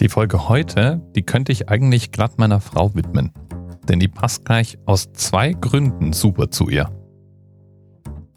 Die Folge heute, die könnte ich eigentlich glatt meiner Frau widmen. Denn die passt gleich aus zwei Gründen super zu ihr.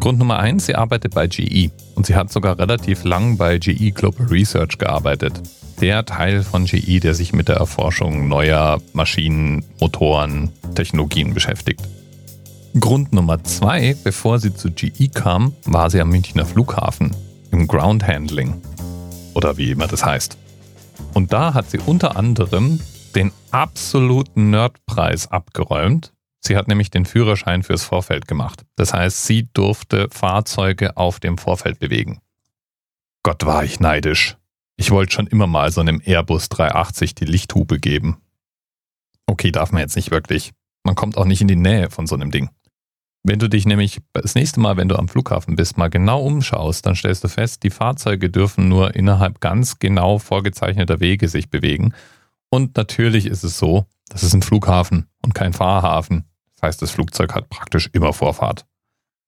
Grund Nummer eins, sie arbeitet bei GE und sie hat sogar relativ lang bei GE Global Research gearbeitet. Der Teil von GE, der sich mit der Erforschung neuer Maschinen, Motoren, Technologien beschäftigt. Grund Nummer zwei, bevor sie zu GE kam, war sie am Münchner Flughafen im Ground Handling. Oder wie immer das heißt. Und da hat sie unter anderem den absoluten Nerdpreis abgeräumt. Sie hat nämlich den Führerschein fürs Vorfeld gemacht. Das heißt, sie durfte Fahrzeuge auf dem Vorfeld bewegen. Gott war ich neidisch. Ich wollte schon immer mal so einem Airbus 380 die Lichthube geben. Okay, darf man jetzt nicht wirklich. Man kommt auch nicht in die Nähe von so einem Ding. Wenn du dich nämlich das nächste Mal, wenn du am Flughafen bist, mal genau umschaust, dann stellst du fest, die Fahrzeuge dürfen nur innerhalb ganz genau vorgezeichneter Wege sich bewegen. Und natürlich ist es so, das ist ein Flughafen und kein Fahrhafen. Das heißt, das Flugzeug hat praktisch immer Vorfahrt.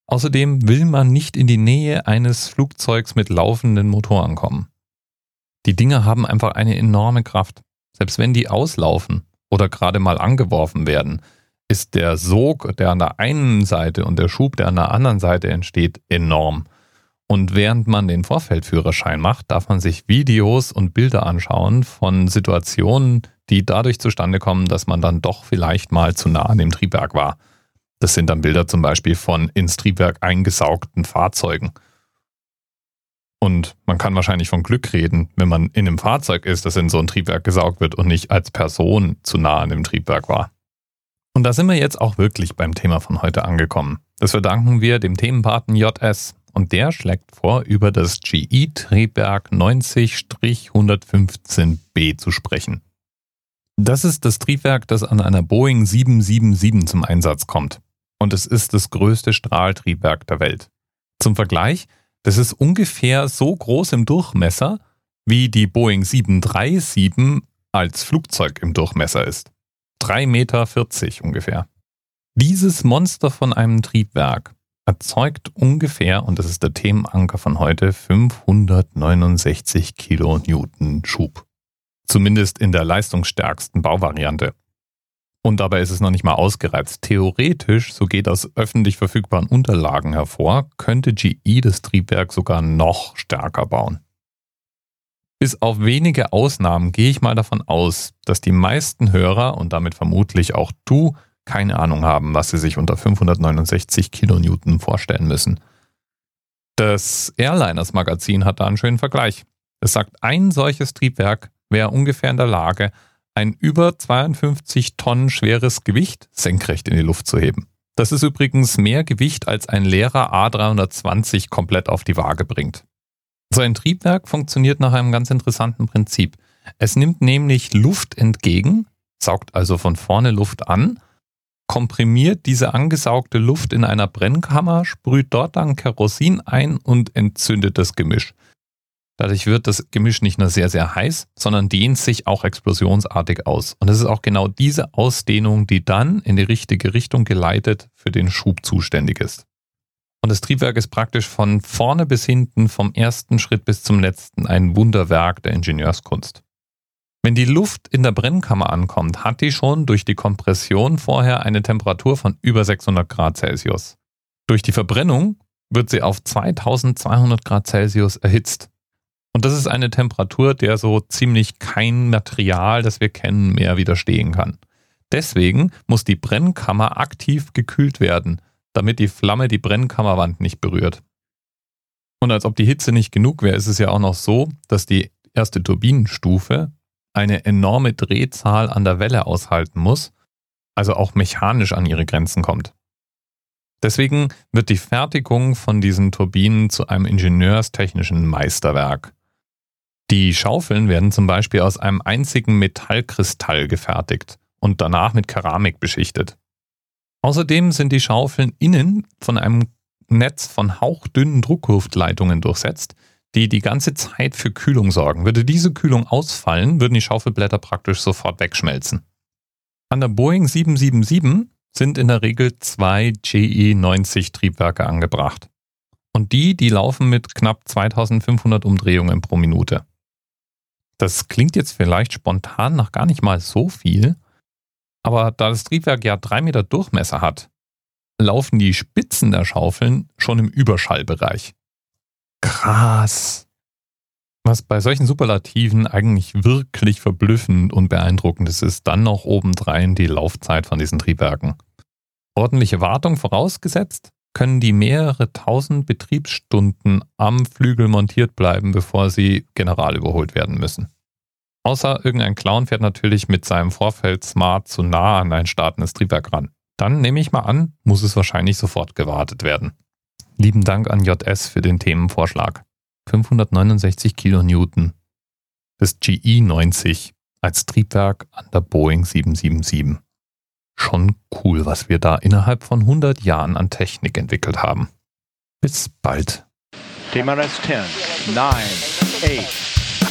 Außerdem will man nicht in die Nähe eines Flugzeugs mit laufenden Motoren kommen. Die Dinge haben einfach eine enorme Kraft. Selbst wenn die auslaufen oder gerade mal angeworfen werden, ist der Sog, der an der einen Seite und der Schub, der an der anderen Seite entsteht, enorm. Und während man den Vorfeldführerschein macht, darf man sich Videos und Bilder anschauen von Situationen, die dadurch zustande kommen, dass man dann doch vielleicht mal zu nah an dem Triebwerk war. Das sind dann Bilder zum Beispiel von ins Triebwerk eingesaugten Fahrzeugen. Und man kann wahrscheinlich von Glück reden, wenn man in einem Fahrzeug ist, das in so ein Triebwerk gesaugt wird und nicht als Person zu nah an dem Triebwerk war. Und da sind wir jetzt auch wirklich beim Thema von heute angekommen. Das verdanken wir dem Themenpaten JS und der schlägt vor, über das GE-Triebwerk 90-115b zu sprechen. Das ist das Triebwerk, das an einer Boeing 777 zum Einsatz kommt. Und es ist das größte Strahltriebwerk der Welt. Zum Vergleich, das ist ungefähr so groß im Durchmesser, wie die Boeing 737 als Flugzeug im Durchmesser ist. 3,40 Meter ungefähr. Dieses Monster von einem Triebwerk erzeugt ungefähr, und das ist der Themenanker von heute, 569 Kilonewton Schub. Zumindest in der leistungsstärksten Bauvariante. Und dabei ist es noch nicht mal ausgereizt. Theoretisch, so geht aus öffentlich verfügbaren Unterlagen hervor, könnte GE das Triebwerk sogar noch stärker bauen. Bis auf wenige Ausnahmen gehe ich mal davon aus, dass die meisten Hörer und damit vermutlich auch du keine Ahnung haben, was sie sich unter 569 Kilonewton vorstellen müssen. Das Airliners Magazin hat da einen schönen Vergleich. Es sagt, ein solches Triebwerk wäre ungefähr in der Lage, ein über 52 Tonnen schweres Gewicht senkrecht in die Luft zu heben. Das ist übrigens mehr Gewicht als ein leerer A320 komplett auf die Waage bringt. So ein Triebwerk funktioniert nach einem ganz interessanten Prinzip. Es nimmt nämlich Luft entgegen, saugt also von vorne Luft an, komprimiert diese angesaugte Luft in einer Brennkammer, sprüht dort dann Kerosin ein und entzündet das Gemisch. Dadurch wird das Gemisch nicht nur sehr, sehr heiß, sondern dehnt sich auch explosionsartig aus. Und es ist auch genau diese Ausdehnung, die dann in die richtige Richtung geleitet für den Schub zuständig ist. Und das Triebwerk ist praktisch von vorne bis hinten, vom ersten Schritt bis zum letzten, ein Wunderwerk der Ingenieurskunst. Wenn die Luft in der Brennkammer ankommt, hat die schon durch die Kompression vorher eine Temperatur von über 600 Grad Celsius. Durch die Verbrennung wird sie auf 2200 Grad Celsius erhitzt. Und das ist eine Temperatur, der so ziemlich kein Material, das wir kennen, mehr widerstehen kann. Deswegen muss die Brennkammer aktiv gekühlt werden, damit die Flamme die Brennkammerwand nicht berührt. Und als ob die Hitze nicht genug wäre, ist es ja auch noch so, dass die erste Turbinenstufe eine enorme Drehzahl an der Welle aushalten muss, also auch mechanisch an ihre Grenzen kommt. Deswegen wird die Fertigung von diesen Turbinen zu einem ingenieurstechnischen Meisterwerk. Die Schaufeln werden zum Beispiel aus einem einzigen Metallkristall gefertigt und danach mit Keramik beschichtet. Außerdem sind die Schaufeln innen von einem Netz von hauchdünnen Druckluftleitungen durchsetzt, die die ganze Zeit für Kühlung sorgen. Würde diese Kühlung ausfallen, würden die Schaufelblätter praktisch sofort wegschmelzen. An der Boeing 777 sind in der Regel zwei GE90 Triebwerke angebracht. Und die, die laufen mit knapp 2500 Umdrehungen pro Minute. Das klingt jetzt vielleicht spontan nach gar nicht mal so viel, aber da das Triebwerk ja drei Meter Durchmesser hat, laufen die Spitzen der Schaufeln schon im Überschallbereich. Krass. Was bei solchen Superlativen eigentlich wirklich verblüffend und beeindruckend ist, ist dann noch obendrein die Laufzeit von diesen Triebwerken. Ordentliche Wartung vorausgesetzt, können die mehrere tausend Betriebsstunden am Flügel montiert bleiben, bevor sie general überholt werden müssen. Außer irgendein Clown fährt natürlich mit seinem Vorfeld Smart zu nah an ein startendes Triebwerk ran. Dann nehme ich mal an, muss es wahrscheinlich sofort gewartet werden. Lieben Dank an JS für den Themenvorschlag. 569 Kilonewton. Das GE90 als Triebwerk an der Boeing 777. Schon cool, was wir da innerhalb von 100 Jahren an Technik entwickelt haben. Bis bald. TMRS 10, 9, 8.